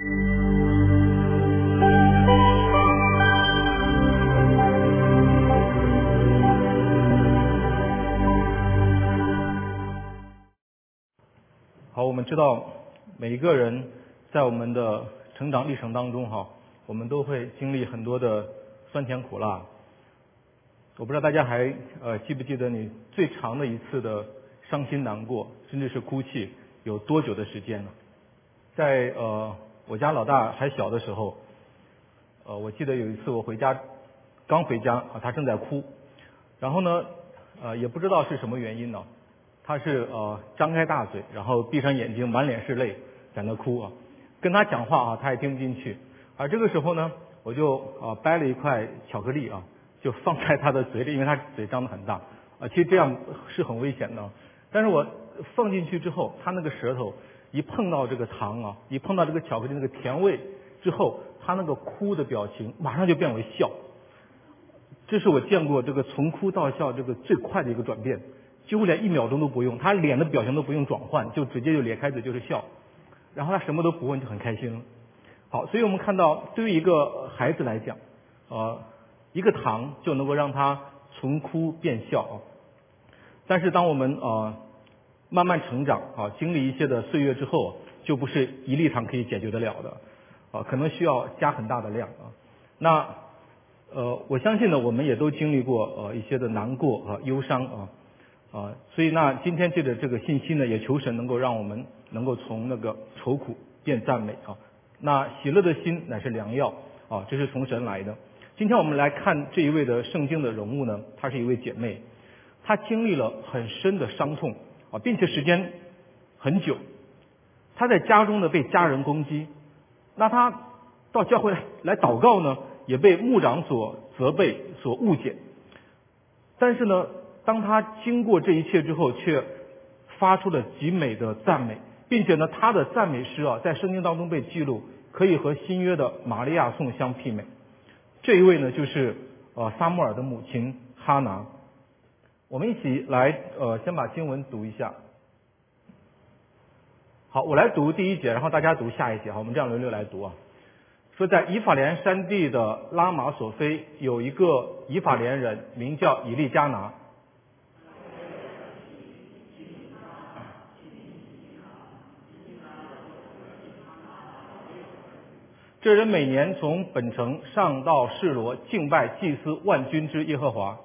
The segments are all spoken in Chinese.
好，我们知道每一个人在我们的成长历程当中，哈，我们都会经历很多的酸甜苦辣。我不知道大家还呃记不记得你最长的一次的伤心难过，甚至是哭泣有多久的时间呢？在呃我家老大还小的时候，呃我记得有一次我回家刚回家啊，他正在哭，然后呢呃也不知道是什么原因呢，他是呃张开大嘴，然后闭上眼睛，满脸是泪在那哭啊，跟他讲话啊他也听不进去，而这个时候呢我就啊掰了一块巧克力啊。就放在他的嘴里，因为他嘴张得很大啊，其实这样是很危险的。但是我放进去之后，他那个舌头一碰到这个糖啊，一碰到这个巧克力那个甜味之后，他那个哭的表情马上就变为笑。这是我见过这个从哭到笑这个最快的一个转变，几乎连一秒钟都不用，他脸的表情都不用转换，就直接就咧开嘴就是笑，然后他什么都不问就很开心。好，所以我们看到对于一个孩子来讲，呃。一个糖就能够让他从哭变笑，但是当我们啊慢慢成长啊，经历一些的岁月之后，就不是一粒糖可以解决得了的啊，可能需要加很大的量啊。那呃，我相信呢，我们也都经历过呃一些的难过和忧伤啊啊，所以那今天借着这个信息呢，也求神能够让我们能够从那个愁苦变赞美啊。那喜乐的心乃是良药啊，这是从神来的。今天我们来看这一位的圣经的人物呢，她是一位姐妹，她经历了很深的伤痛啊，并且时间很久。他在家中呢被家人攻击，那他到教会来祷告呢，也被牧长所责备、所误解。但是呢，当他经过这一切之后，却发出了极美的赞美，并且呢，他的赞美诗啊，在圣经当中被记录，可以和新约的玛利亚颂相媲美。这一位呢，就是呃撒母耳的母亲哈拿。我们一起来呃，先把经文读一下。好，我来读第一节，然后大家读下一节。好，我们这样轮流来读啊。说在以法莲山地的拉玛索菲有一个以法莲人，名叫以利加拿。这人每年从本城上到示罗敬拜祭司万军之耶和华，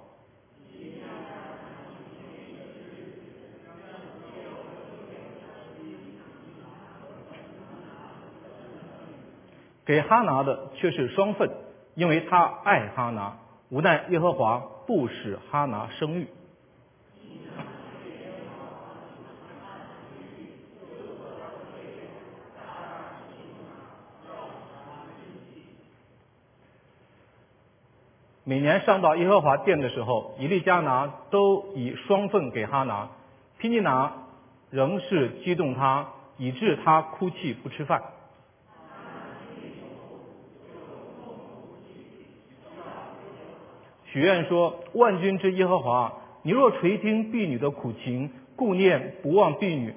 给哈拿的却是双份，因为他爱哈拿，无奈耶和华不使哈拿生育。每年上到耶和华殿的时候，以利加拿都以双份给哈拿，皮尼拿仍是激动他，以致他哭泣不吃饭。许愿说：万军之耶和华，你若垂听婢女的苦情，顾念不忘婢女，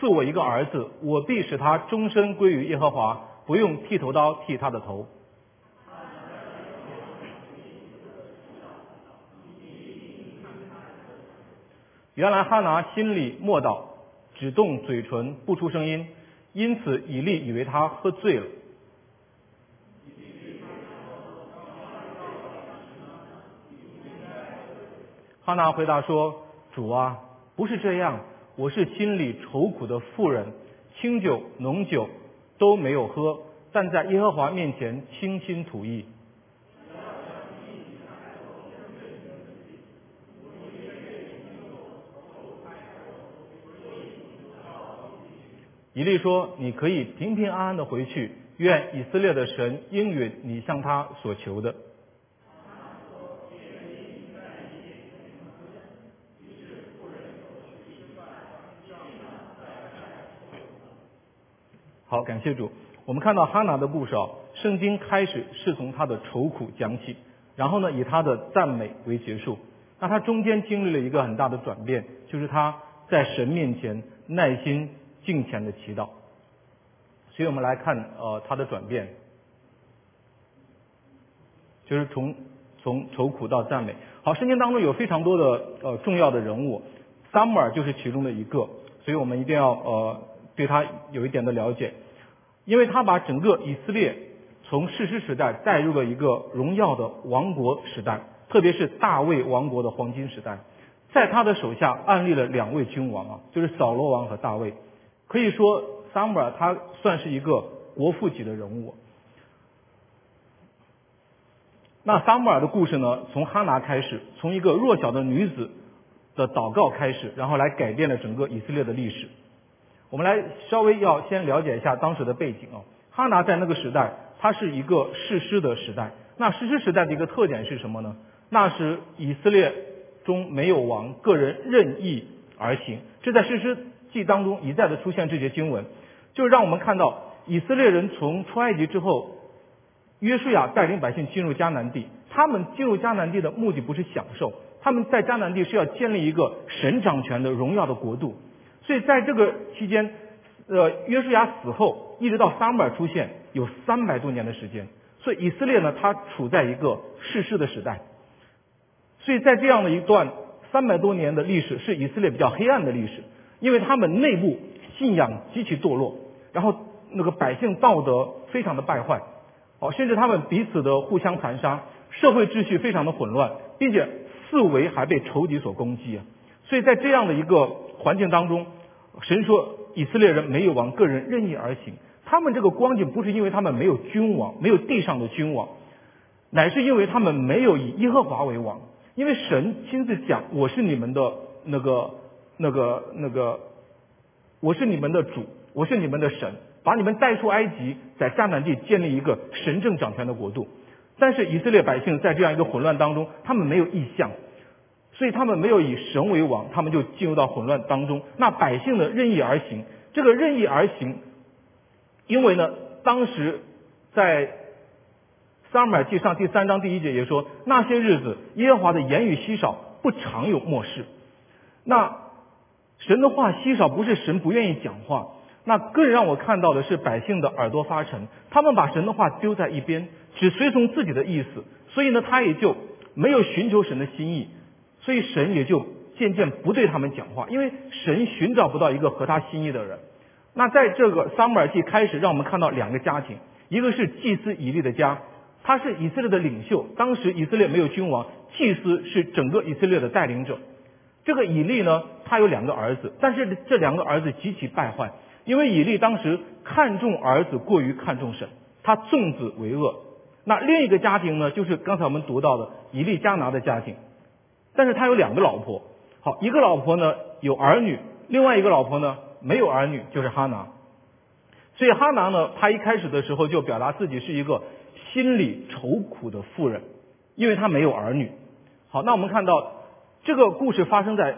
赐我一个儿子，我必使他终身归于耶和华，不用剃头刀剃他的头。原来哈拿心里默祷，只动嘴唇不出声音，因此以利以为他喝醉了。哈拿回答说：“主啊，不是这样，我是心里愁苦的妇人，清酒浓酒都没有喝，但在耶和华面前倾心吐意。”以利说：“你可以平平安安的回去，愿以色列的神应允你向他所求的。”好，感谢主。我们看到哈拿的故事啊，圣经开始是从他的愁苦讲起，然后呢，以他的赞美为结束。那他中间经历了一个很大的转变，就是他在神面前耐心。敬虔的祈祷，所以我们来看呃他的转变，就是从从愁苦到赞美。好，圣经当中有非常多的呃重要的人物，撒母耳就是其中的一个，所以我们一定要呃对他有一点的了解，因为他把整个以色列从史诗时代带入了一个荣耀的王国时代，特别是大卫王国的黄金时代，在他的手下安立了两位君王啊，就是扫罗王和大卫，可以说。撒母耳他算是一个国父级的人物。那撒母耳的故事呢，从哈拿开始，从一个弱小的女子的祷告开始，然后来改变了整个以色列的历史。我们来稍微要先了解一下当时的背景啊。哈拿在那个时代，它是一个世师的时代。那世师时代的一个特点是什么呢？那时以色列中没有王，个人任意而行。这在世师记当中一再的出现这些经文。就让我们看到以色列人从出埃及之后，约书亚带领百姓进入迦南地。他们进入迦南地的目的不是享受，他们在迦南地是要建立一个神掌权的荣耀的国度。所以在这个期间，呃，约书亚死后，一直到撒母耳出现，有三百多年的时间。所以以色列呢，它处在一个世世的时代。所以在这样的一段三百多年的历史，是以色列比较黑暗的历史，因为他们内部信仰极其堕落。然后那个百姓道德非常的败坏，哦，甚至他们彼此的互相残杀，社会秩序非常的混乱，并且四围还被仇敌所攻击。所以在这样的一个环境当中，神说以色列人没有王，个人任意而行。他们这个光景不是因为他们没有君王，没有地上的君王，乃是因为他们没有以耶和华为王。因为神亲自讲，我是你们的那个那个那个，我是你们的主。我是你们的神，把你们带出埃及，在迦南地建立一个神政掌权的国度。但是以色列百姓在这样一个混乱当中，他们没有意向，所以他们没有以神为王，他们就进入到混乱当中。那百姓的任意而行，这个任意而行，因为呢，当时在撒母耳记上第三章第一节也说，那些日子耶和华的言语稀少，不常有漠视。那神的话稀少，不是神不愿意讲话。那更让我看到的是百姓的耳朵发沉，他们把神的话丢在一边，只随从自己的意思，所以呢，他也就没有寻求神的心意，所以神也就渐渐不对他们讲话，因为神寻找不到一个合他心意的人。那在这个撒母耳记开始，让我们看到两个家庭，一个是祭司以利的家，他是以色列的领袖，当时以色列没有君王，祭司是整个以色列的带领者。这个以利呢，他有两个儿子，但是这两个儿子极其败坏。因为以利当时看重儿子过于看重神，他纵子为恶。那另一个家庭呢，就是刚才我们读到的以利加拿的家庭，但是他有两个老婆。好，一个老婆呢有儿女，另外一个老婆呢没有儿女，就是哈拿。所以哈拿呢，他一开始的时候就表达自己是一个心里愁苦的妇人，因为他没有儿女。好，那我们看到这个故事发生在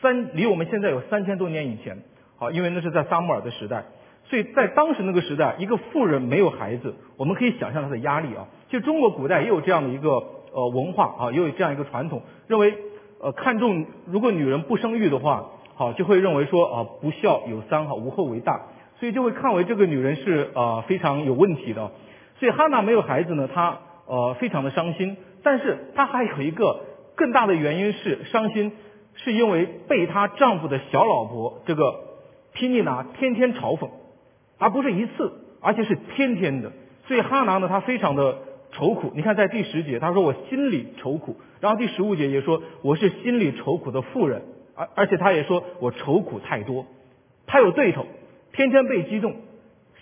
三离我们现在有三千多年以前。好，因为那是在撒母耳的时代，所以在当时那个时代，一个妇人没有孩子，我们可以想象她的压力啊。其实中国古代也有这样的一个呃文化啊，也有这样一个传统，认为呃看重如果女人不生育的话，好就会认为说啊不孝有三哈无后为大，所以就会看为这个女人是啊非常有问题的。所以哈娜没有孩子呢，她呃非常的伤心，但是她还有一个更大的原因是伤心，是因为被她丈夫的小老婆这个。皮尼拿天天嘲讽，而不是一次，而且是天天的。所以哈拿呢，她非常的愁苦。你看，在第十节，他说我心里愁苦；然后第十五节也说我是心里愁苦的妇人，而而且他也说我愁苦太多。他有对头，天天被激动，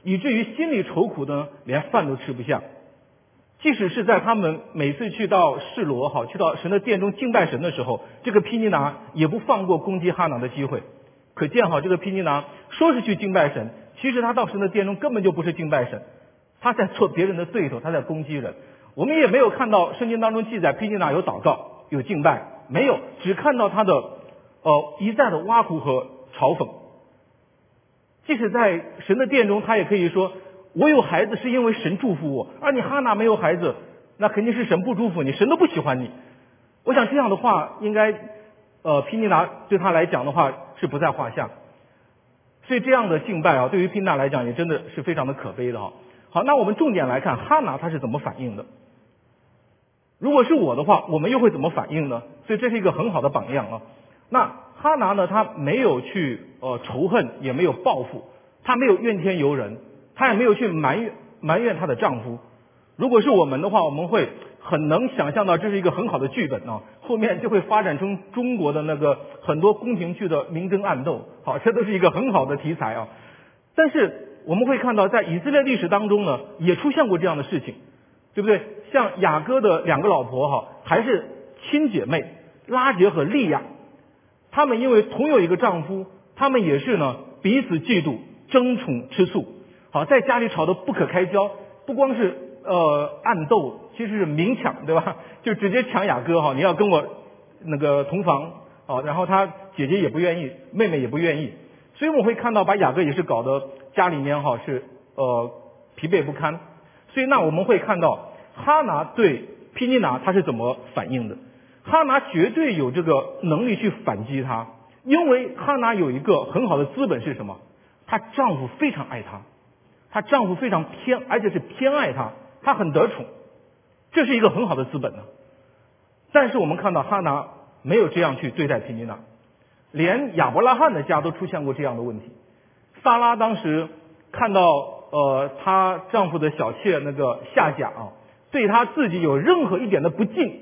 以至于心里愁苦的连饭都吃不下。即使是在他们每次去到示罗好，去到神的殿中敬拜神的时候，这个皮尼拿也不放过攻击哈拿的机会。可见哈，这个皮尼拿说是去敬拜神，其实他到神的殿中根本就不是敬拜神，他在做别人的对头，他在攻击人。我们也没有看到圣经当中记载皮尼拿有祷告、有敬拜，没有，只看到他的呃一再的挖苦和嘲讽。即使在神的殿中，他也可以说：“我有孩子是因为神祝福我，而你哈拿没有孩子，那肯定是神不祝福你，神都不喜欢你。”我想这样的话，应该呃皮尼拿对他来讲的话。是不在话下，所以这样的敬拜啊，对于拼娜来讲也真的是非常的可悲的哈。好，那我们重点来看哈拿他是怎么反应的。如果是我的话，我们又会怎么反应呢？所以这是一个很好的榜样啊。那哈拿呢，他没有去呃仇恨，也没有报复，他没有怨天尤人，他也没有去埋怨埋怨她的丈夫。如果是我们的话，我们会很能想象到这是一个很好的剧本啊，后面就会发展成中国的那个很多宫廷剧的明争暗斗。好，这都是一个很好的题材啊。但是我们会看到，在以色列历史当中呢，也出现过这样的事情，对不对？像雅各的两个老婆哈，还是亲姐妹拉杰和利亚，她们因为同有一个丈夫，她们也是呢彼此嫉妒、争宠吃醋，好在家里吵得不可开交，不光是。呃，暗斗其实是明抢，对吧？就直接抢雅各哈，你要跟我那个同房啊，然后他姐姐也不愿意，妹妹也不愿意，所以我们会看到把雅各也是搞得家里面哈是呃疲惫不堪。所以那我们会看到哈拿对皮尼拿他是怎么反应的？哈拿绝对有这个能力去反击他，因为哈拿有一个很好的资本是什么？她丈夫非常爱她，她丈夫非常偏，而且是偏爱她。她很得宠，这是一个很好的资本呢。但是我们看到哈拿没有这样去对待皮尼娜，连亚伯拉罕的家都出现过这样的问题。萨拉当时看到呃她丈夫的小妾那个夏甲啊，对她自己有任何一点的不敬，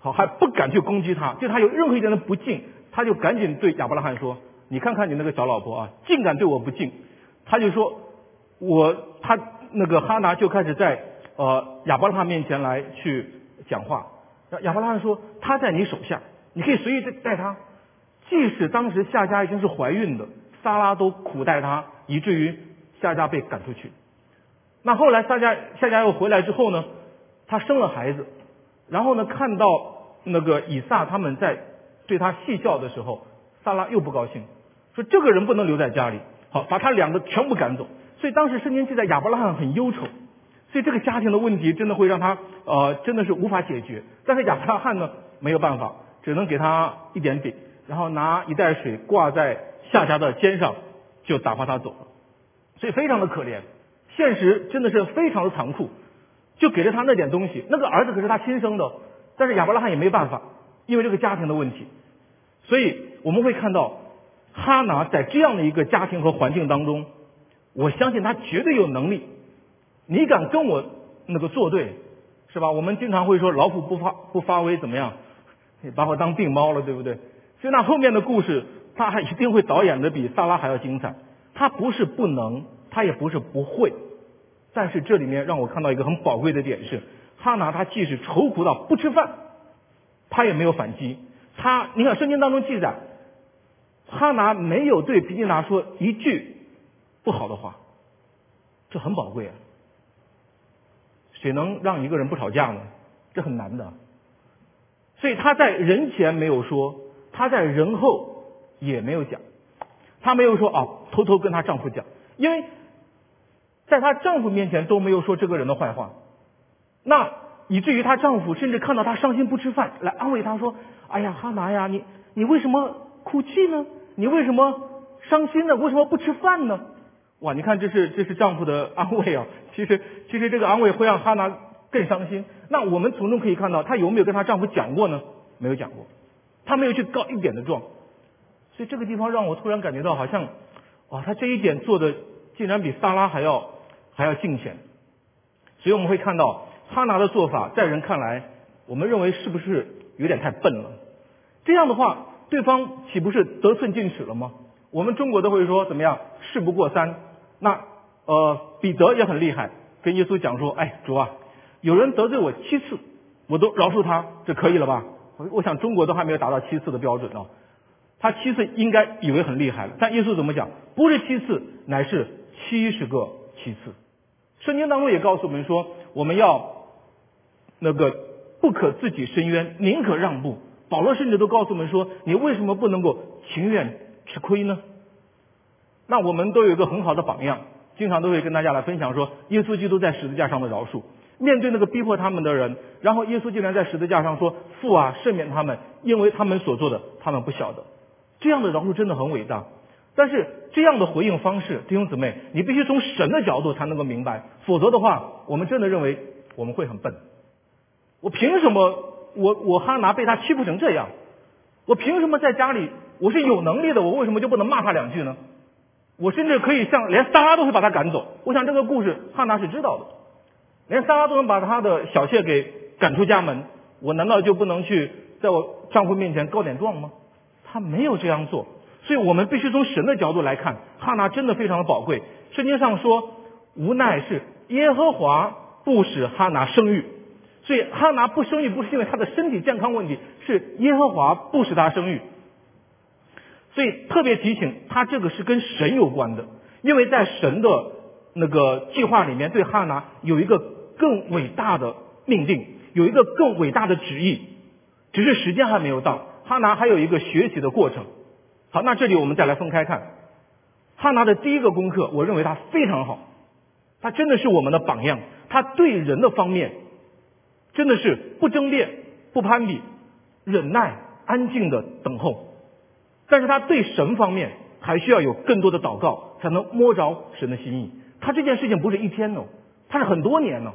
好还不敢去攻击她，对她有任何一点的不敬，他就赶紧对亚伯拉罕说：“你看看你那个小老婆啊，竟敢对我不敬。”他就说：“我他那个哈拿就开始在。”呃，亚伯拉罕面前来去讲话，亚伯拉罕说他在你手下，你可以随意带他。即使当时夏家已经是怀孕的，撒拉都苦待他，以至于夏家被赶出去。那后来夏家夏家又回来之后呢，他生了孩子，然后呢看到那个以撒他们在对他戏笑的时候，撒拉又不高兴，说这个人不能留在家里，好把他两个全部赶走。所以当时圣经记载亚伯拉罕很忧愁。所以这个家庭的问题真的会让他呃真的是无法解决，但是亚伯拉罕呢没有办法，只能给他一点饼，然后拿一袋水挂在夏家的肩上，就打发他走了。所以非常的可怜，现实真的是非常的残酷，就给了他那点东西，那个儿子可是他亲生的，但是亚伯拉罕也没办法，因为这个家庭的问题。所以我们会看到哈拿在这样的一个家庭和环境当中，我相信他绝对有能力。你敢跟我那个作对，是吧？我们经常会说老虎不发不发威怎么样？你把我当病猫了，对不对？所以那后面的故事，他还一定会导演的比萨拉还要精彩。他不是不能，他也不是不会，但是这里面让我看到一个很宝贵的点是，哈拿他即使愁苦到不吃饭，他也没有反击。他你看圣经当中记载，哈拿没有对皮尼拿说一句不好的话，这很宝贵啊。谁能让一个人不吵架呢？这很难的。所以他在人前没有说，他在人后也没有讲，她没有说啊，偷偷跟她丈夫讲，因为在她丈夫面前都没有说这个人的坏话，那以至于她丈夫甚至看到她伤心不吃饭，来安慰她说：“哎呀，哈拿呀，你你为什么哭泣呢？你为什么伤心呢？为什么不吃饭呢？”哇，你看这是这是丈夫的安慰啊！其实其实这个安慰会让哈娜更伤心。那我们从中可以看到，她有没有跟她丈夫讲过呢？没有讲过，她没有去告一点的状。所以这个地方让我突然感觉到，好像哇，他这一点做的竟然比萨拉还要还要尽显。所以我们会看到哈拿的做法，在人看来，我们认为是不是有点太笨了？这样的话，对方岂不是得寸进尺了吗？我们中国都会说怎么样？事不过三。那呃，彼得也很厉害，跟耶稣讲说：“哎，主啊，有人得罪我七次，我都饶恕他，这可以了吧？”我我想中国都还没有达到七次的标准呢。他七次应该以为很厉害了，但耶稣怎么讲？不是七次，乃是七十个七次。圣经当中也告诉我们说，我们要那个不可自己伸冤，宁可让步。保罗甚至都告诉我们说，你为什么不能够情愿吃亏呢？那我们都有一个很好的榜样，经常都会跟大家来分享说，耶稣基督在十字架上的饶恕，面对那个逼迫他们的人，然后耶稣竟然在十字架上说：“父啊，赦免他们，因为他们所做的，他们不晓得。”这样的饶恕真的很伟大。但是这样的回应方式，弟兄姊妹，你必须从神的角度才能够明白，否则的话，我们真的认为我们会很笨。我凭什么？我我哈拿被他欺负成这样？我凭什么在家里我是有能力的？我为什么就不能骂他两句呢？我甚至可以像连撒拉都会把他赶走。我想这个故事哈拿是知道的，连撒拉都能把他的小妾给赶出家门，我难道就不能去在我丈夫面前告点状吗？他没有这样做。所以我们必须从神的角度来看，哈拿真的非常的宝贵。圣经上说，无奈是耶和华不使哈拿生育，所以哈拿不生育不是因为他的身体健康问题，是耶和华不使他生育。所以特别提醒他，这个是跟神有关的，因为在神的那个计划里面，对哈拿有一个更伟大的命定，有一个更伟大的旨意，只是时间还没有到，哈拿还有一个学习的过程。好，那这里我们再来分开看，哈拿的第一个功课，我认为他非常好，他真的是我们的榜样。他对人的方面，真的是不争辩、不攀比、忍耐、安静的等候。但是他对神方面，还需要有更多的祷告，才能摸着神的心意。他这件事情不是一天哦，他是很多年呢，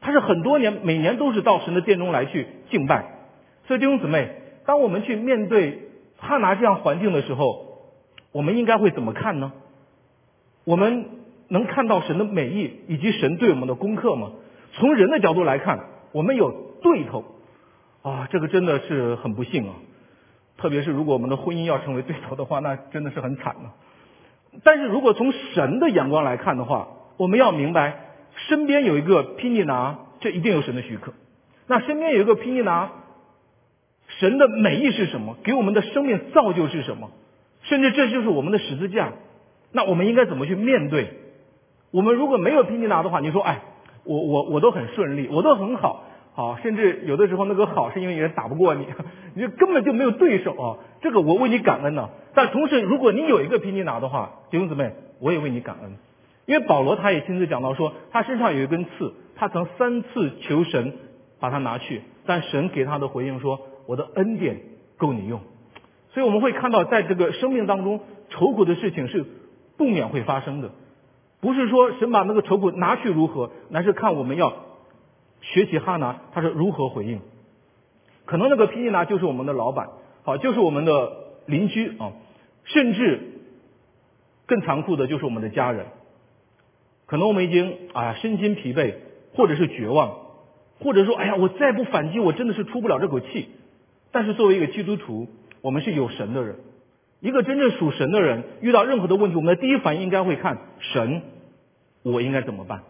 他是很多年，每年都是到神的殿中来去敬拜。所以弟兄姊妹，当我们去面对。哈拿这样环境的时候，我们应该会怎么看呢？我们能看到神的美意以及神对我们的功课吗？从人的角度来看，我们有对头啊，这个真的是很不幸啊。特别是如果我们的婚姻要成为对头的话，那真的是很惨了。但是如果从神的眼光来看的话，我们要明白，身边有一个拼尼拿，这一定有神的许可。那身边有一个拼尼拿。神的美意是什么？给我们的生命造就是什么？甚至这就是我们的十字架。那我们应该怎么去面对？我们如果没有拼尼拿的话，你说，哎，我我我都很顺利，我都很好，好，甚至有的时候那个好是因为有人打不过你，你就根本就没有对手啊。这个我为你感恩呢。但同时，如果你有一个拼尼拿的话，弟兄姊妹，我也为你感恩，因为保罗他也亲自讲到说，他身上有一根刺，他曾三次求神把他拿去，但神给他的回应说。我的恩典够你用，所以我们会看到，在这个生命当中，愁苦的事情是不免会发生的。不是说神把那个愁苦拿去如何，乃是看我们要学习哈拿，他是如何回应。可能那个皮尼拿就是我们的老板，好，就是我们的邻居啊，甚至更残酷的就是我们的家人。可能我们已经啊身心疲惫，或者是绝望，或者说，哎呀，我再不反击，我真的是出不了这口气。但是作为一个基督徒，我们是有神的人，一个真正属神的人，遇到任何的问题，我们的第一反应应该会看神，我应该怎么办？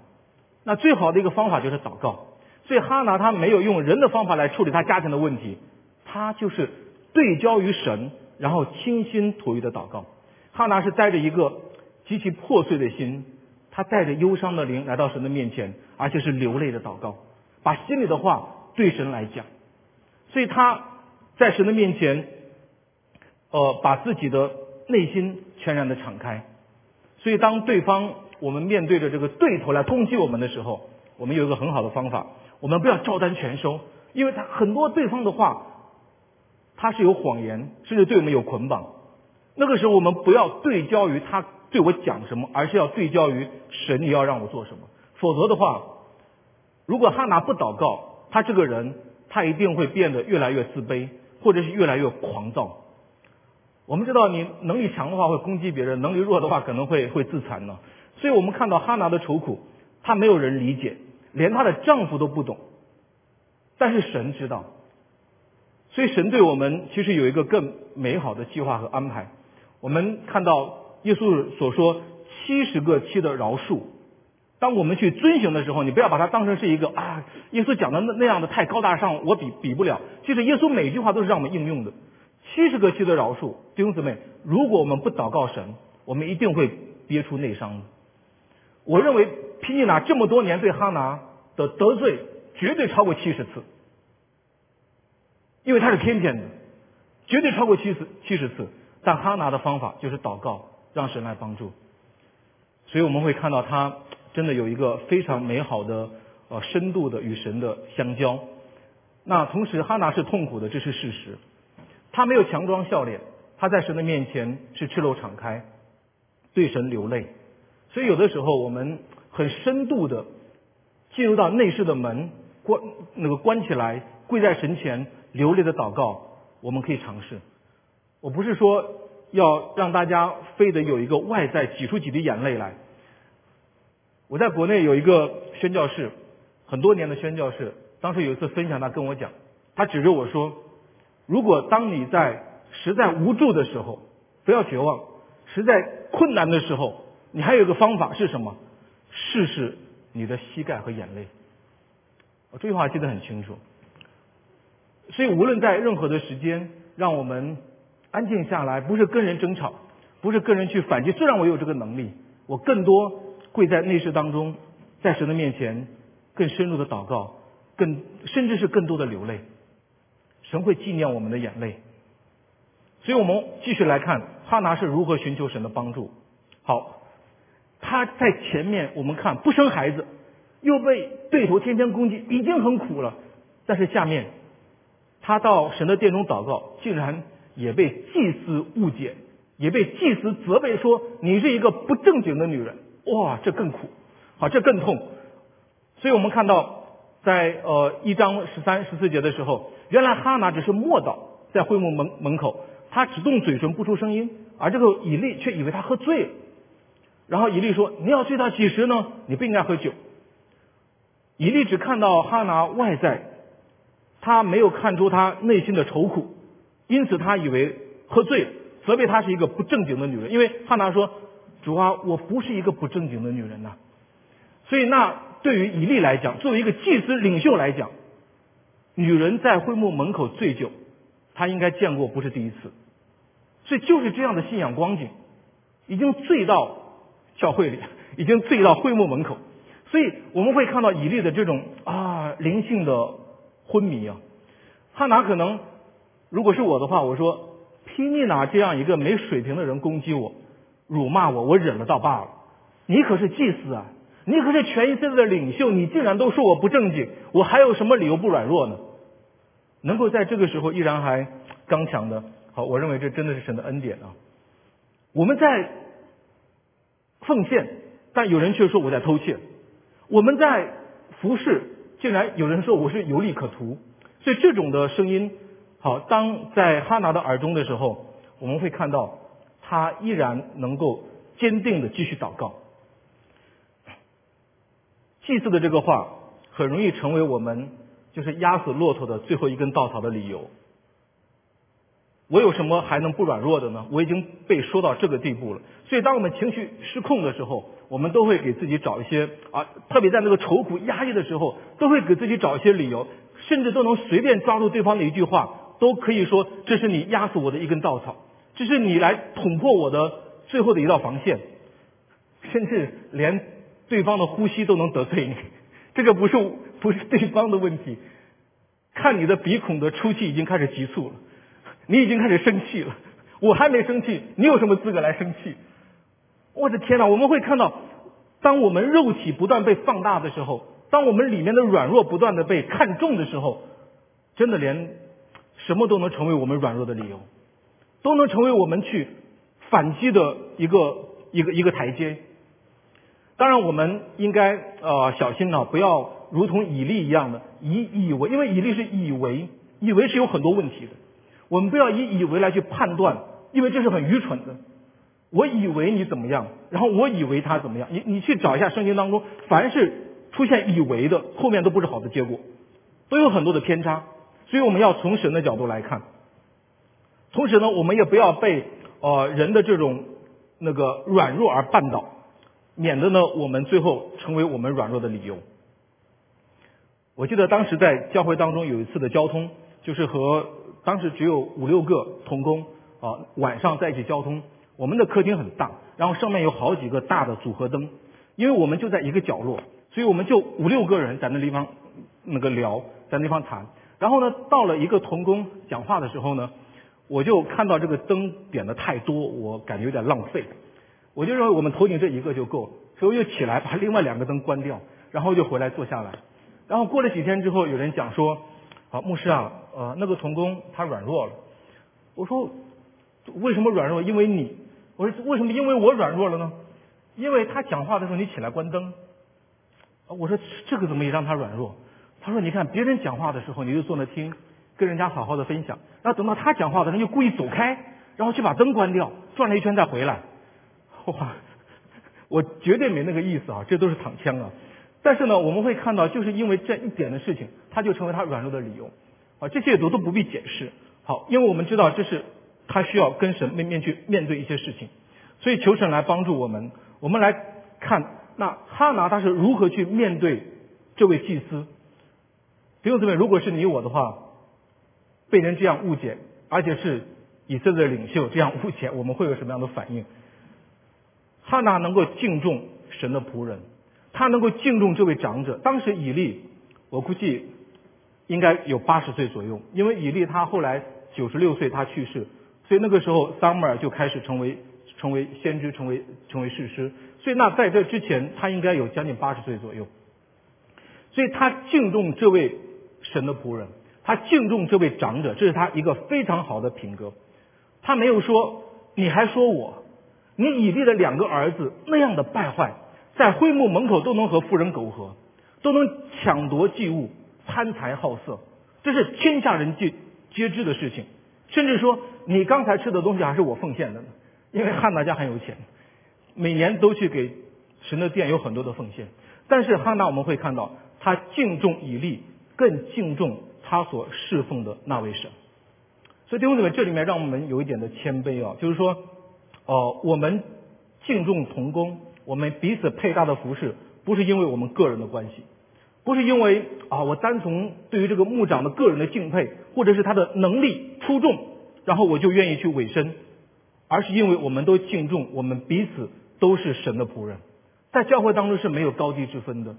那最好的一个方法就是祷告。所以哈拿他没有用人的方法来处理他家庭的问题，他就是对焦于神，然后倾心吐意的祷告。哈拿是带着一个极其破碎的心，他带着忧伤的灵来到神的面前，而且是流泪的祷告，把心里的话对神来讲。所以他。在神的面前，呃，把自己的内心全然的敞开。所以，当对方我们面对着这个对头来攻击我们的时候，我们有一个很好的方法，我们不要照单全收，因为他很多对方的话，他是有谎言，甚至对我们有捆绑。那个时候，我们不要对焦于他对我讲什么，而是要对焦于神你要让我做什么。否则的话，如果哈拿不祷告，他这个人他一定会变得越来越自卑。或者是越来越狂躁。我们知道，你能力强的话会攻击别人，能力弱的话可能会会自残呢。所以我们看到哈拿的愁苦，她没有人理解，连她的丈夫都不懂。但是神知道，所以神对我们其实有一个更美好的计划和安排。我们看到耶稣所说七十个七的饶恕。当我们去遵行的时候，你不要把它当成是一个啊，耶稣讲的那那样的太高大上，我比比不了。其实耶稣每句话都是让我们应用的。七十个七的饶恕，弟兄姊妹，如果我们不祷告神，我们一定会憋出内伤的。我认为皮尼娜这么多年对哈拿的得罪，绝对超过七十次，因为他是天天的，绝对超过七十七十次。但哈拿的方法就是祷告，让神来帮助。所以我们会看到他。真的有一个非常美好的呃深度的与神的相交。那同时哈拿是痛苦的，这是事实。他没有强装笑脸，他在神的面前是赤露敞开，对神流泪。所以有的时候我们很深度的进入到内室的门，关那个关起来，跪在神前流泪的祷告，我们可以尝试。我不是说要让大家非得有一个外在挤出几滴眼泪来。我在国内有一个宣教士，很多年的宣教士，当时有一次分享，他跟我讲，他指着我说：“如果当你在实在无助的时候，不要绝望；实在困难的时候。”你还有一个方法是什么？试试你的膝盖和眼泪。我这句话记得很清楚。所以无论在任何的时间，让我们安静下来，不是跟人争吵，不是跟人去反击。虽然我有这个能力，我更多跪在内室当中，在神的面前更深入的祷告，更甚至是更多的流泪。神会纪念我们的眼泪。所以我们继续来看哈拿是如何寻求神的帮助。好。他在前面，我们看不生孩子，又被对头天天攻击，已经很苦了。但是下面，他到神的殿中祷告，竟然也被祭司误解，也被祭司责备说你是一个不正经的女人。哇，这更苦，好，这更痛。所以我们看到，在呃一章十三、十四节的时候，原来哈拿只是默祷在会幕门门口，他只动嘴唇不出声音，而这个以利却以为他喝醉了。然后以利说：“你要醉到几时呢？你不应该喝酒。”以利只看到哈拿外在，他没有看出他内心的愁苦，因此他以为喝醉了，责备他是一个不正经的女人。因为哈拿说：“主啊，我不是一个不正经的女人呐。”所以那对于以利来讲，作为一个祭司领袖来讲，女人在会幕门口醉酒，他应该见过不是第一次。所以就是这样的信仰光景，已经醉到。教会里已经醉到会幕门口，所以我们会看到以利的这种啊灵性的昏迷啊。他哪可能？如果是我的话，我说拼命拿这样一个没水平的人攻击我、辱骂我，我忍了倒罢了。你可是祭司啊，你可是全以色列的领袖，你竟然都说我不正经，我还有什么理由不软弱呢？能够在这个时候依然还刚强的，好，我认为这真的是神的恩典啊。我们在。奉献，但有人却说我在偷窃；我们在服侍，竟然有人说我是有利可图。所以这种的声音，好，当在哈拿的耳中的时候，我们会看到他依然能够坚定的继续祷告。祭祀的这个话，很容易成为我们就是压死骆驼的最后一根稻草的理由。我有什么还能不软弱的呢？我已经被说到这个地步了。所以，当我们情绪失控的时候，我们都会给自己找一些啊，特别在那个愁苦压抑的时候，都会给自己找一些理由，甚至都能随便抓住对方的一句话，都可以说这是你压死我的一根稻草，这是你来捅破我的最后的一道防线，甚至连对方的呼吸都能得罪你。这个不是不是对方的问题，看你的鼻孔的出气已经开始急促了。你已经开始生气了，我还没生气，你有什么资格来生气？我的天哪！我们会看到，当我们肉体不断被放大的时候，当我们里面的软弱不断的被看重的时候，真的连什么都能成为我们软弱的理由，都能成为我们去反击的一个一个一个台阶。当然，我们应该呃小心呢，不要如同以利一样的以以为，因为以利是以为，以为是有很多问题的。我们不要以以为来去判断，因为这是很愚蠢的。我以为你怎么样，然后我以为他怎么样。你你去找一下圣经当中，凡是出现以为的，后面都不是好的结果，都有很多的偏差。所以我们要从神的角度来看。同时呢，我们也不要被呃人的这种那个软弱而绊倒，免得呢我们最后成为我们软弱的理由。我记得当时在教会当中有一次的交通，就是和。当时只有五六个童工啊，晚上在一起交通。我们的客厅很大，然后上面有好几个大的组合灯，因为我们就在一个角落，所以我们就五六个人在那地方那个聊，在那地方谈。然后呢，到了一个童工讲话的时候呢，我就看到这个灯点的太多，我感觉有点浪费，我就认为我们头顶这一个就够了，所以我就起来把另外两个灯关掉，然后就回来坐下来。然后过了几天之后，有人讲说。好，牧师啊，呃，那个童工他软弱了。我说，为什么软弱？因为你，我说为什么？因为我软弱了呢？因为他讲话的时候你起来关灯。我说这个怎么也让他软弱？他说你看别人讲话的时候你就坐那听，跟人家好好的分享，然后等到他讲话的时候就故意走开，然后去把灯关掉，转了一圈再回来。哇，我绝对没那个意思啊，这都是躺枪啊。但是呢，我们会看到，就是因为这一点的事情，他就成为他软弱的理由啊。这些都都不必解释。好，因为我们知道这是他需要跟神面面去面对一些事情，所以求神来帮助我们。我们来看，那哈拿他是如何去面对这位祭司？弟兄姊妹，如果是你我的话，被人这样误解，而且是以色列领袖这样误解，我们会有什么样的反应？哈拿能够敬重神的仆人。他能够敬重这位长者。当时以利，我估计应该有八十岁左右，因为以利他后来九十六岁他去世，所以那个时候撒母耳就开始成为成为先知，成为成为士师。所以那在这之前，他应该有将近八十岁左右。所以他敬重这位神的仆人，他敬重这位长者，这是他一个非常好的品格。他没有说你还说我，你以利的两个儿子那样的败坏。在会幕门口都能和富人苟合，都能抢夺祭物、贪财好色，这是天下人皆皆知的事情。甚至说，你刚才吃的东西还是我奉献的呢，因为汉娜家很有钱，每年都去给神的殿有很多的奉献。但是汉娜我们会看到，他敬重以利，更敬重他所侍奉的那位神。所以弟兄姊妹，这里面让我们有一点的谦卑啊，就是说，哦，我们敬重同工。我们彼此配搭的服饰，不是因为我们个人的关系，不是因为啊，我单从对于这个牧长的个人的敬佩，或者是他的能力出众，然后我就愿意去委身，而是因为我们都敬重，我们彼此都是神的仆人，在教会当中是没有高低之分的，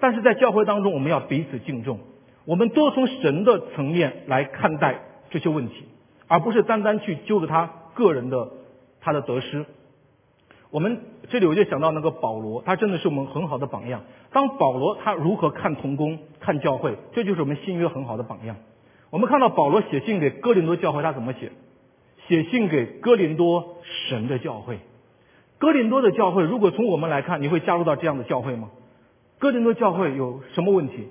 但是在教会当中，我们要彼此敬重，我们多从神的层面来看待这些问题，而不是单单去揪着他个人的他的得失。我们这里我就想到那个保罗，他真的是我们很好的榜样。当保罗他如何看童工、看教会，这就是我们新约很好的榜样。我们看到保罗写信给哥林多教会，他怎么写？写信给哥林多神的教会。哥林多的教会，如果从我们来看，你会加入到这样的教会吗？哥林多教会有什么问题？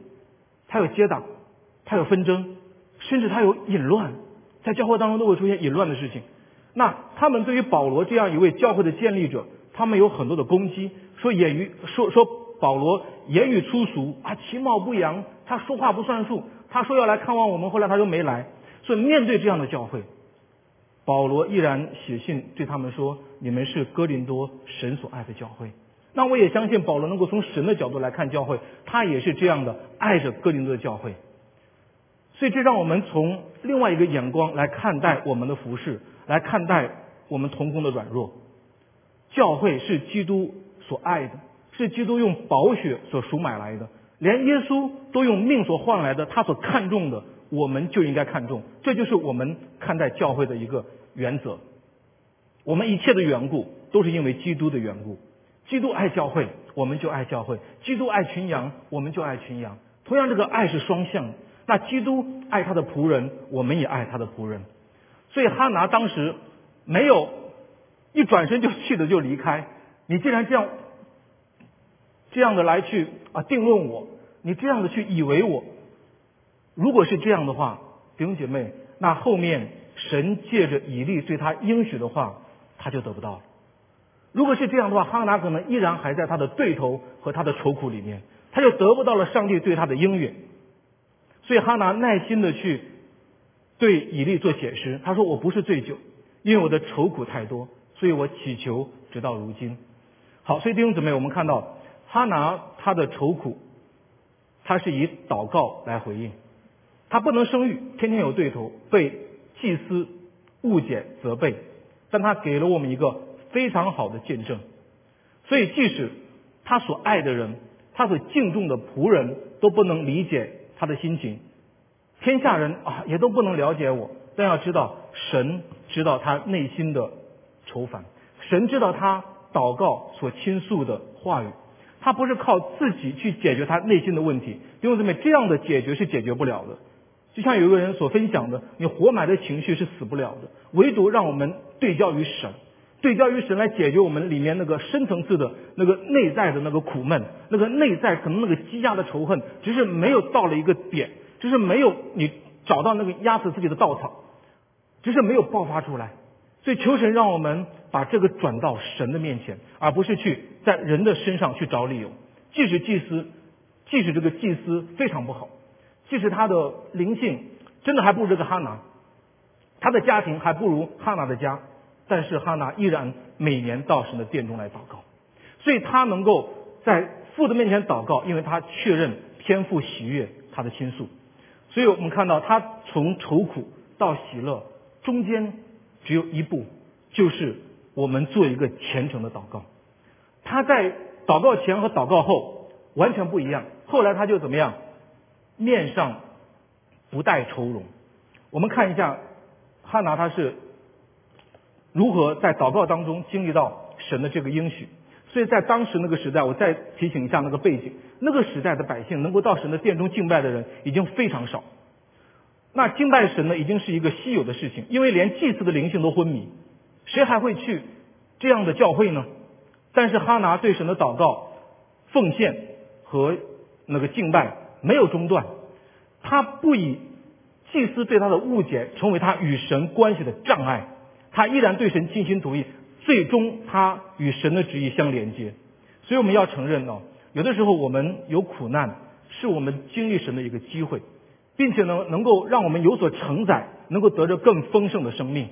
他有结党，他有纷争，甚至他有淫乱，在教会当中都会出现淫乱的事情。那他们对于保罗这样一位教会的建立者，他们有很多的攻击，说言语说说保罗言语粗俗啊，其貌不扬，他说话不算数，他说要来看望我们，后来他就没来。所以面对这样的教会，保罗依然写信对他们说：“你们是哥林多神所爱的教会。”那我也相信保罗能够从神的角度来看教会，他也是这样的爱着哥林多的教会。所以这让我们从另外一个眼光来看待我们的服饰。来看待我们同工的软弱，教会是基督所爱的，是基督用宝血所赎买来的，连耶稣都用命所换来的，他所看重的，我们就应该看重。这就是我们看待教会的一个原则。我们一切的缘故都是因为基督的缘故，基督爱教会，我们就爱教会；基督爱群羊，我们就爱群羊。同样，这个爱是双向的。那基督爱他的仆人，我们也爱他的仆人。所以哈拿当时没有一转身就气的就离开。你既然这样这样的来去啊定论我，你这样的去以为我，如果是这样的话，弟兄姐妹，那后面神借着以利对他应许的话，他就得不到了。如果是这样的话，哈拿可能依然还在他的对头和他的愁苦里面，他就得不到了上帝对他的应允。所以哈拿耐心的去。对以利做解释，他说：“我不是醉酒，因为我的愁苦太多，所以我祈求直到如今。”好，所以弟兄姊妹，我们看到哈拿他的愁苦，他是以祷告来回应。他不能生育，天天有对头，被祭司误解责备，但他给了我们一个非常好的见证。所以，即使他所爱的人，他所敬重的仆人都不能理解他的心情。天下人啊，也都不能了解我。但要知道，神知道他内心的愁烦，神知道他祷告所倾诉的话语。他不是靠自己去解决他内心的问题，弟兄姊妹，这样的解决是解决不了的。就像有一个人所分享的，你活埋的情绪是死不了的，唯独让我们对焦于神，对焦于神来解决我们里面那个深层次的那个内在的那个苦闷，那个内在可能那个积压的仇恨，只是没有到了一个点，只是没有你找到那个压死自己的稻草，只是没有爆发出来。所以求神让我们把这个转到神的面前，而不是去在人的身上去找理由。即使祭司，即使这个祭司非常不好，即使他的灵性真的还不如这个哈拿，他的家庭还不如哈拿的家。但是哈娜依然每年到神的殿中来祷告，所以他能够在父的面前祷告，因为他确认天父喜悦他的倾诉。所以我们看到他从愁苦到喜乐中间只有一步，就是我们做一个虔诚的祷告。他在祷告前和祷告后完全不一样。后来他就怎么样？面上不带愁容。我们看一下哈拿，他是。如何在祷告当中经历到神的这个应许？所以在当时那个时代，我再提醒一下那个背景：那个时代的百姓能够到神的殿中敬拜的人已经非常少。那敬拜神呢，已经是一个稀有的事情，因为连祭祀的灵性都昏迷，谁还会去这样的教会呢？但是哈拿对神的祷告、奉献和那个敬拜没有中断，他不以祭司对他的误解成为他与神关系的障碍。他依然对神尽心独意，最终他与神的旨意相连接。所以我们要承认呢，有的时候我们有苦难，是我们经历神的一个机会，并且呢，能够让我们有所承载，能够得着更丰盛的生命。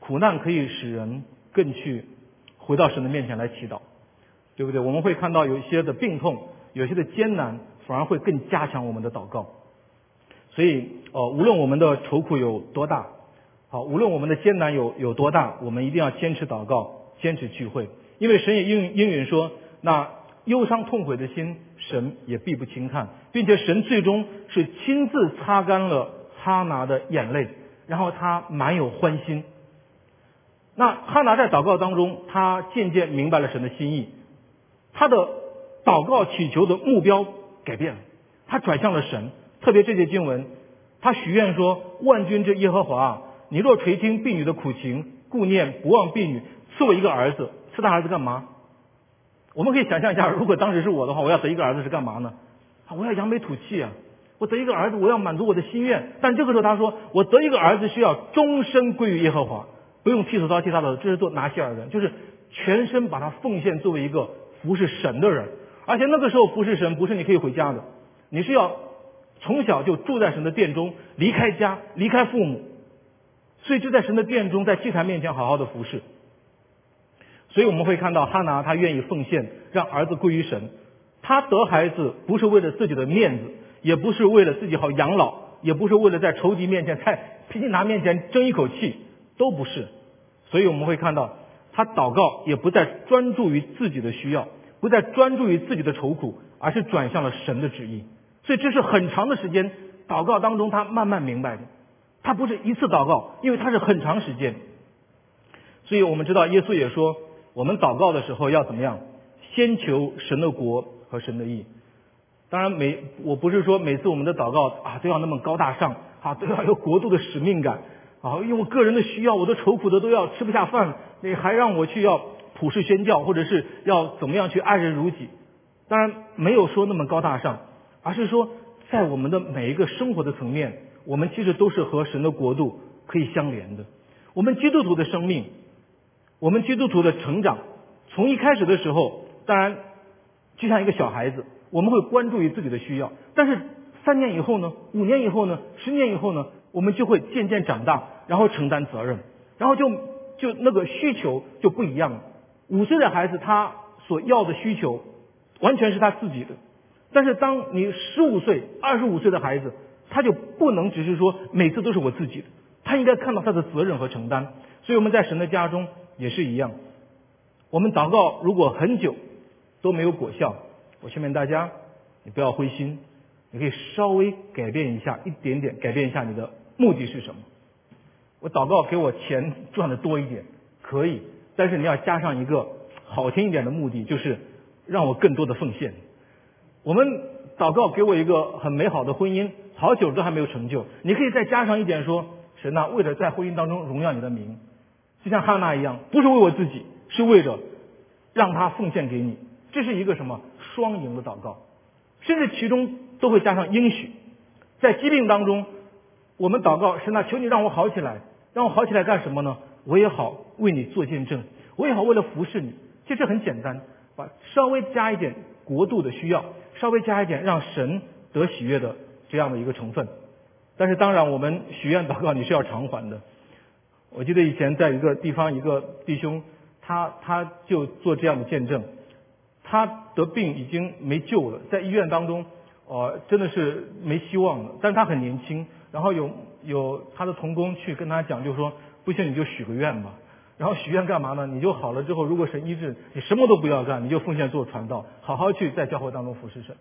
苦难可以使人更去回到神的面前来祈祷，对不对？我们会看到有一些的病痛，有些的艰难，反而会更加强我们的祷告。所以，呃，无论我们的愁苦有多大。好，无论我们的艰难有有多大，我们一定要坚持祷告，坚持聚会，因为神也应应允说，那忧伤痛悔的心，神也必不轻看，并且神最终是亲自擦干了哈拿的眼泪，然后他满有欢心。那哈拿在祷告当中，他渐渐明白了神的心意，他的祷告祈求的目标改变了，他转向了神，特别这些经文，他许愿说：万军之耶和华。你若垂听婢女的苦情，顾念不忘婢女，赐我一个儿子，赐他儿子干嘛？我们可以想象一下，如果当时是我的话，我要得一个儿子是干嘛呢？啊，我要扬眉吐气啊！我得一个儿子，我要满足我的心愿。但这个时候他说，我得一个儿子需要终身归于耶和华，不用剃头刀剃他的，这是做拿西尔人，就是全身把他奉献作为一个服侍神的人。而且那个时候服侍神不是你可以回家的，你是要从小就住在神的殿中，离开家，离开父母。所以就在神的殿中，在祭坛面前好好的服侍。所以我们会看到哈拿他愿意奉献，让儿子归于神。他得孩子不是为了自己的面子，也不是为了自己好养老，也不是为了在仇敌面前在皮拿面前争一口气，都不是。所以我们会看到他祷告也不再专注于自己的需要，不再专注于自己的愁苦，而是转向了神的旨意。所以这是很长的时间祷告当中，他慢慢明白的。他不是一次祷告，因为他是很长时间。所以我们知道，耶稣也说，我们祷告的时候要怎么样？先求神的国和神的义。当然，每我不是说每次我们的祷告啊都要那么高大上啊，都要有国度的使命感啊，因为我个人的需要，我都愁苦的都要吃不下饭，你还让我去要普世宣教，或者是要怎么样去爱人如己？当然没有说那么高大上，而是说在我们的每一个生活的层面。我们其实都是和神的国度可以相连的。我们基督徒的生命，我们基督徒的成长，从一开始的时候，当然就像一个小孩子，我们会关注于自己的需要。但是三年以后呢，五年以后呢，十年以后呢，我们就会渐渐长大，然后承担责任，然后就就那个需求就不一样了。五岁的孩子他所要的需求完全是他自己的，但是当你十五岁、二十五岁的孩子。他就不能只是说每次都是我自己的，他应该看到他的责任和承担。所以我们在神的家中也是一样。我们祷告如果很久都没有果效，我劝勉大家，你不要灰心，你可以稍微改变一下，一点点改变一下你的目的是什么？我祷告给我钱赚的多一点可以，但是你要加上一个好听一点的目的，就是让我更多的奉献。我们祷告给我一个很美好的婚姻。好久都还没有成就，你可以再加上一点说，神呐，为了在婚姻当中荣耀你的名，就像哈娜一样，不是为我自己，是为着让他奉献给你。这是一个什么双赢的祷告？甚至其中都会加上应许。在疾病当中，我们祷告神啊，求你让我好起来，让我好起来干什么呢？我也好为你做见证，我也好为了服侍你。其实很简单，把稍微加一点国度的需要，稍微加一点让神得喜悦的这样的一个成分。但是当然，我们许愿祷告你是要偿还的。我记得以前在一个地方，一个弟兄，他他就做这样的见证，他得病已经没救了，在医院当中，呃，真的是没希望了。但是他很年轻，然后有有他的同工去跟他讲，就说不行你就许个愿吧。然后许愿干嘛呢？你就好了之后，如果神医治，你什么都不要干，你就奉献做传道，好好去在教会当中服侍神。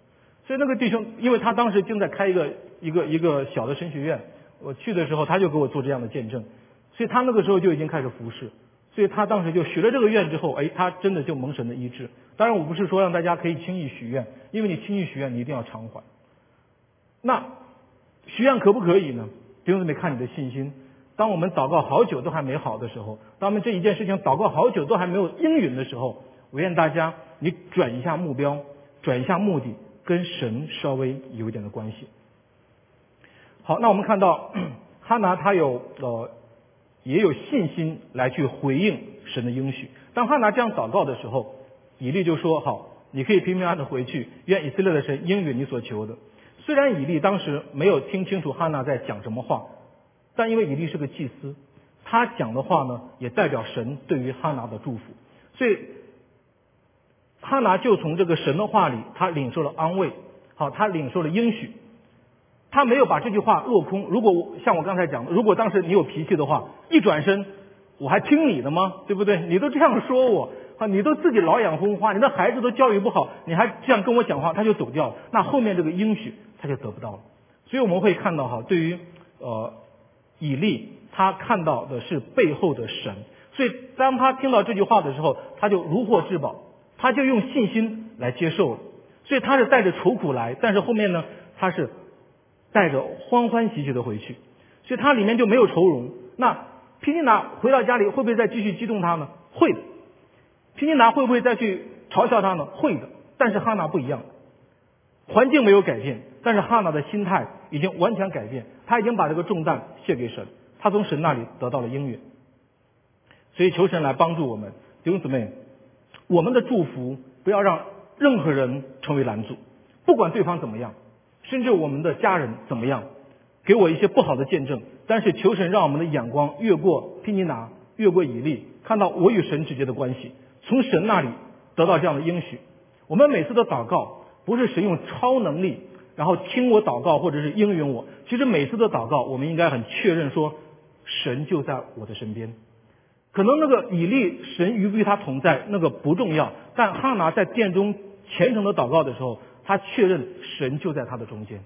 所以那个弟兄，因为他当时正在开一个一个一个小的神学院，我去的时候他就给我做这样的见证。所以他那个时候就已经开始服侍，所以他当时就许了这个愿之后，哎，他真的就蒙神的医治。当然，我不是说让大家可以轻易许愿，因为你轻易许愿，你一定要偿还。那许愿可不可以呢？弟兄姊妹，看你的信心。当我们祷告好久都还没好的时候，当我们这一件事情祷告好久都还没有应允的时候，我愿大家你转一下目标，转一下目的，跟神稍微有一点的关系。好，那我们看到哈拿他有呃。也有信心来去回应神的应许。当哈拿这样祷告的时候，以利就说：“好，你可以平平安安的回去，愿以色列的神应允你所求的。”虽然以利当时没有听清楚哈拿在讲什么话，但因为以利是个祭司，他讲的话呢，也代表神对于哈拿的祝福，所以哈拿就从这个神的话里，他领受了安慰，好，他领受了应许。他没有把这句话落空。如果像我刚才讲的，如果当时你有脾气的话，一转身，我还听你的吗？对不对？你都这样说我啊，你都自己老养昏花，你的孩子都教育不好，你还这样跟我讲话，他就走掉了。那后面这个应许他就得不到了。所以我们会看到哈，对于呃以利，他看到的是背后的神。所以当他听到这句话的时候，他就如获至宝，他就用信心来接受了。所以他是带着愁苦来，但是后面呢，他是。带着欢欢喜喜的回去，所以他里面就没有愁容。那皮尼拿回到家里会不会再继续激动他呢？会的。皮尼拿会不会再去嘲笑他呢？会的。但是哈娜不一样，环境没有改变，但是哈娜的心态已经完全改变。他已经把这个重担卸给神，他从神那里得到了应允。所以求神来帮助我们弟兄姊妹，我们的祝福不要让任何人成为拦阻，不管对方怎么样。甚至我们的家人怎么样，给我一些不好的见证，但是求神让我们的眼光越过毗尼拿，越过以利，看到我与神之间的关系，从神那里得到这样的应许。我们每次的祷告不是神用超能力，然后听我祷告或者是应允我。其实每次的祷告，我们应该很确认说，神就在我的身边。可能那个以利神与不与他同在那个不重要，但哈拿在殿中虔诚的祷告的时候。他确认神就在他的中间，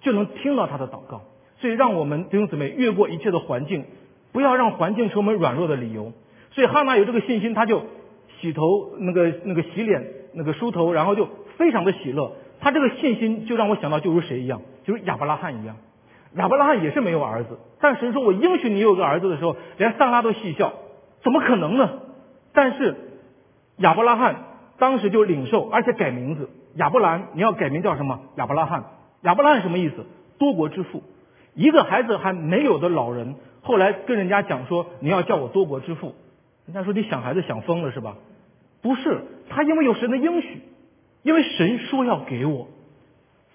就能听到他的祷告。所以，让我们弟兄姊妹越过一切的环境，不要让环境成为软弱的理由。所以，哈娜有这个信心，他就洗头，那个那个洗脸，那个梳头，然后就非常的喜乐。他这个信心就让我想到，就如谁一样，就是亚伯拉罕一样。亚伯拉罕也是没有儿子，但神说我应许你有个儿子的时候，连萨拉都戏笑，怎么可能呢？但是亚伯拉罕当时就领受，而且改名字。亚伯兰，你要改名叫什么？亚伯拉罕。亚伯拉罕什么意思？多国之父。一个孩子还没有的老人，后来跟人家讲说你要叫我多国之父。人家说你想孩子想疯了是吧？不是，他因为有神的应许，因为神说要给我。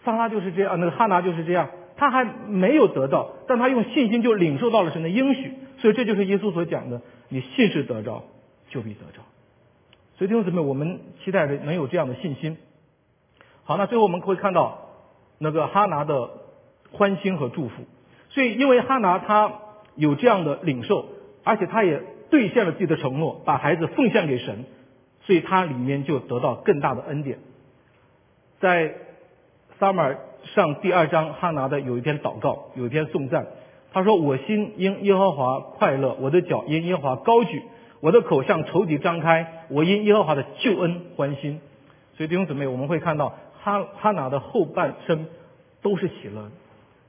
萨拉就是这样，那个哈拿就是这样，他还没有得到，但他用信心就领受到了神的应许。所以这就是耶稣所讲的：你信是得着，就必得着。所以弟兄姊妹，我们期待着能有这样的信心。好，那最后我们会看到那个哈拿的欢心和祝福。所以，因为哈拿他有这样的领受，而且他也兑现了自己的承诺，把孩子奉献给神，所以他里面就得到更大的恩典。在撒母耳上第二章，哈拿的有一篇祷告，有一篇颂赞。他说：“我心因耶和华快乐，我的脚因耶和华高举，我的口向仇敌张开，我因耶和华的救恩欢心。”所以弟兄姊妹，我们会看到。哈哈拿的后半生都是喜乐，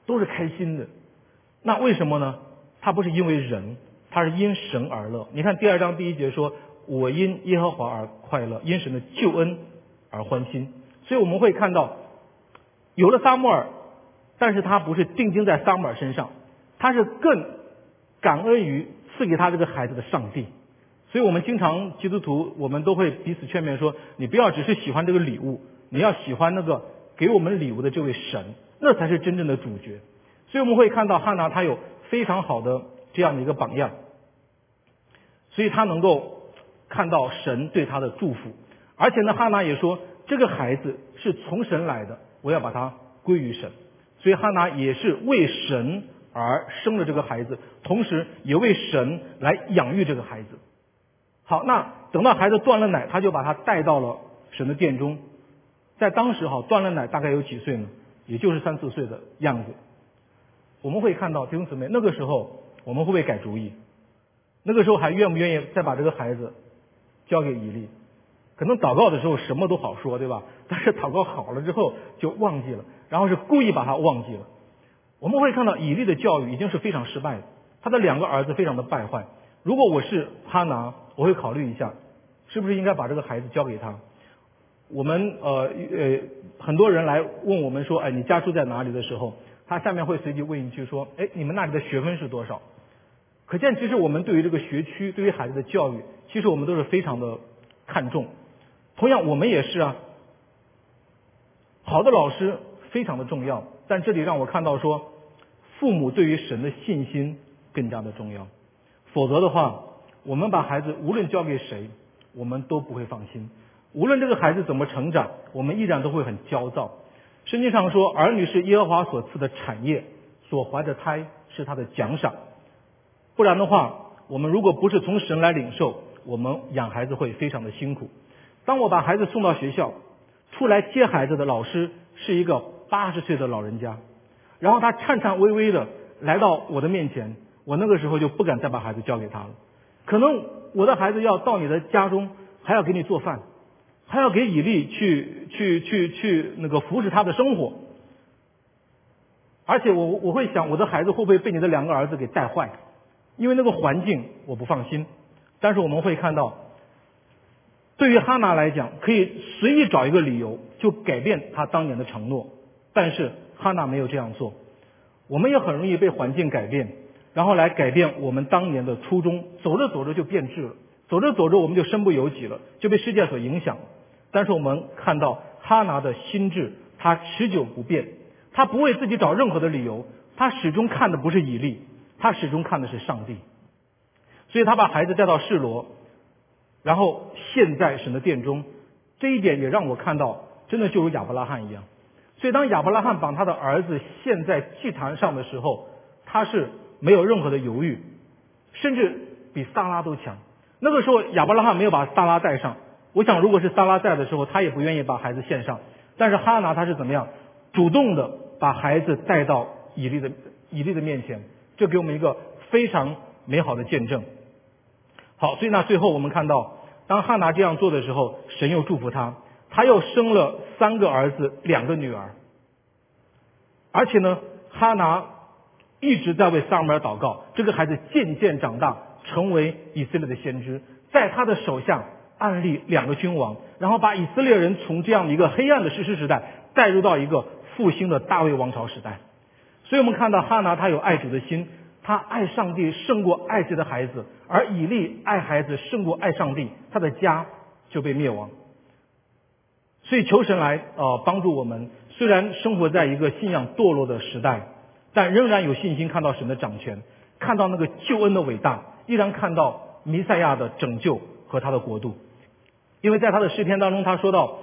都是开心的。那为什么呢？他不是因为人，他是因神而乐。你看第二章第一节说：“我因耶和华而快乐，因神的救恩而欢心。”所以我们会看到，有了撒母耳，但是他不是定睛在撒母耳身上，他是更感恩于赐给他这个孩子的上帝。所以我们经常基督徒，我们都会彼此劝勉说：你不要只是喜欢这个礼物，你要喜欢那个给我们礼物的这位神，那才是真正的主角。所以我们会看到汉娜她有非常好的这样的一个榜样，所以她能够看到神对她的祝福，而且呢，汉娜也说这个孩子是从神来的，我要把它归于神。所以汉娜也是为神而生了这个孩子，同时也为神来养育这个孩子。好，那等到孩子断了奶，他就把他带到了神的殿中。在当时哈，断了奶大概有几岁呢？也就是三四岁的样子。我们会看到弟兄姊妹，那个时候我们会不会改主意？那个时候还愿不愿意再把这个孩子交给以利？可能祷告的时候什么都好说，对吧？但是祷告好了之后就忘记了，然后是故意把他忘记了。我们会看到以利的教育已经是非常失败的，他的两个儿子非常的败坏。如果我是哈拿，我会考虑一下，是不是应该把这个孩子交给他？我们呃呃，很多人来问我们说，哎，你家住在哪里的时候，他下面会随即问一句说，哎，你们那里的学分是多少？可见，其实我们对于这个学区，对于孩子的教育，其实我们都是非常的看重。同样，我们也是啊。好的老师非常的重要，但这里让我看到说，父母对于神的信心更加的重要。否则的话，我们把孩子无论交给谁，我们都不会放心。无论这个孩子怎么成长，我们依然都会很焦躁。圣经上说，儿女是耶和华所赐的产业，所怀的胎是他的奖赏。不然的话，我们如果不是从神来领受，我们养孩子会非常的辛苦。当我把孩子送到学校，出来接孩子的老师是一个八十岁的老人家，然后他颤颤巍巍的来到我的面前。我那个时候就不敢再把孩子交给他了，可能我的孩子要到你的家中，还要给你做饭，还要给以利去去去去那个服侍他的生活，而且我我会想我的孩子会不会被你的两个儿子给带坏，因为那个环境我不放心。但是我们会看到，对于哈娜来讲，可以随意找一个理由就改变他当年的承诺，但是哈娜没有这样做。我们也很容易被环境改变。然后来改变我们当年的初衷，走着走着就变质了，走着走着我们就身不由己了，就被世界所影响。但是我们看到哈拿的心智，他持久不变，他不为自己找任何的理由，他始终看的不是以利，他始终看的是上帝。所以他把孩子带到示罗，然后献在神的殿中，这一点也让我看到，真的就如亚伯拉罕一样。所以当亚伯拉罕把他的儿子献在祭坛上的时候，他是。没有任何的犹豫，甚至比萨拉都强。那个时候亚伯拉罕没有把萨拉带上，我想如果是萨拉在的时候，他也不愿意把孩子献上。但是哈拿他是怎么样，主动的把孩子带到以利的以利的面前，这给我们一个非常美好的见证。好，所以那最后我们看到，当哈拿这样做的时候，神又祝福他，他又生了三个儿子，两个女儿，而且呢，哈拿。一直在为萨母尔祷告，这个孩子渐渐长大，成为以色列的先知，在他的手下安立两个君王，然后把以色列人从这样的一个黑暗的史诗时代带入到一个复兴的大卫王朝时代。所以我们看到哈拿他有爱主的心，他爱上帝胜过爱自己的孩子，而以利爱孩子胜过爱上帝，他的家就被灭亡。所以求神来呃帮助我们，虽然生活在一个信仰堕落的时代。但仍然有信心看到神的掌权，看到那个救恩的伟大，依然看到弥赛亚的拯救和他的国度。因为在他的诗篇当中，他说到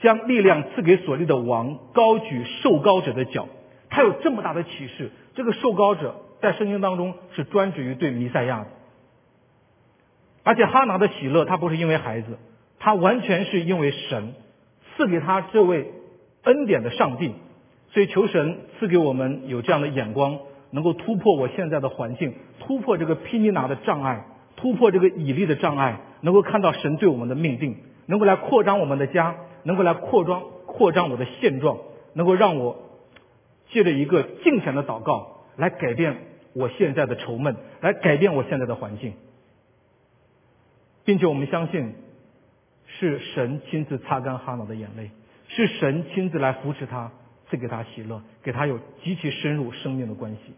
将力量赐给所立的王，高举受高者的脚。他有这么大的启示，这个受高者在圣经当中是专指于对弥赛亚的。而且哈拿的喜乐，他不是因为孩子，他完全是因为神赐给他这位恩典的上帝。所以求神赐给我们有这样的眼光，能够突破我现在的环境，突破这个毗尼拿的障碍，突破这个以利的障碍，能够看到神对我们的命定，能够来扩张我们的家，能够来扩张扩张我的现状，能够让我借着一个敬虔的祷告来改变我现在的愁闷，来改变我现在的环境，并且我们相信是神亲自擦干哈拿的眼泪，是神亲自来扶持他，赐给他喜乐，给他有极其深入生命的关系。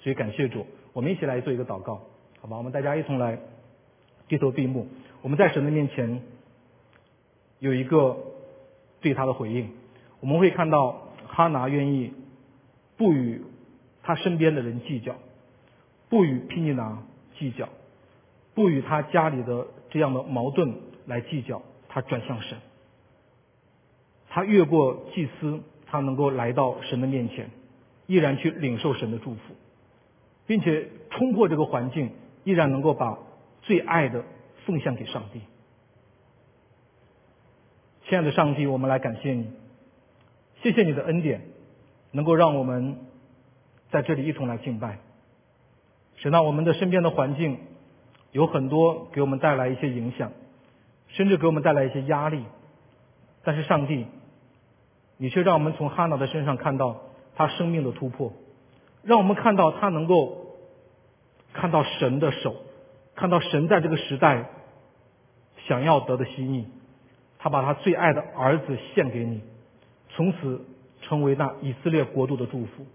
所以感谢主，我们一起来做一个祷告，好吧？我们大家一同来低头闭目，我们在神的面前有一个对他的回应。我们会看到哈拿愿意不与他身边的人计较，不与皮尼拿计较，不与他家里的这样的矛盾来计较，他转向神，他越过祭司，他能够来到神的面前，依然去领受神的祝福。并且冲破这个环境，依然能够把最爱的奉献给上帝。亲爱的上帝，我们来感谢你，谢谢你的恩典，能够让我们在这里一同来敬拜。使到我们的身边的环境有很多给我们带来一些影响，甚至给我们带来一些压力。但是上帝，你却让我们从哈娜的身上看到他生命的突破。让我们看到他能够看到神的手，看到神在这个时代想要得的心意。他把他最爱的儿子献给你，从此成为那以色列国度的祝福。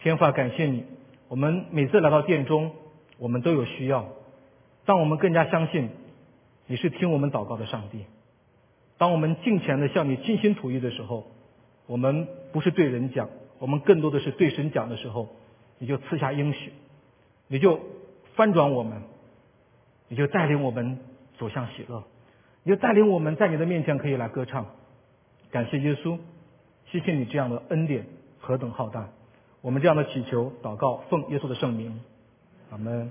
天父，感谢你。我们每次来到殿中，我们都有需要，当我们更加相信你是听我们祷告的上帝。当我们敬虔的向你倾心吐意的时候，我们不是对人讲。我们更多的是对神讲的时候，你就赐下应许，你就翻转我们，你就带领我们走向喜乐，你就带领我们在你的面前可以来歌唱，感谢耶稣，谢谢你这样的恩典何等浩大，我们这样的祈求祷告奉耶稣的圣名，阿门。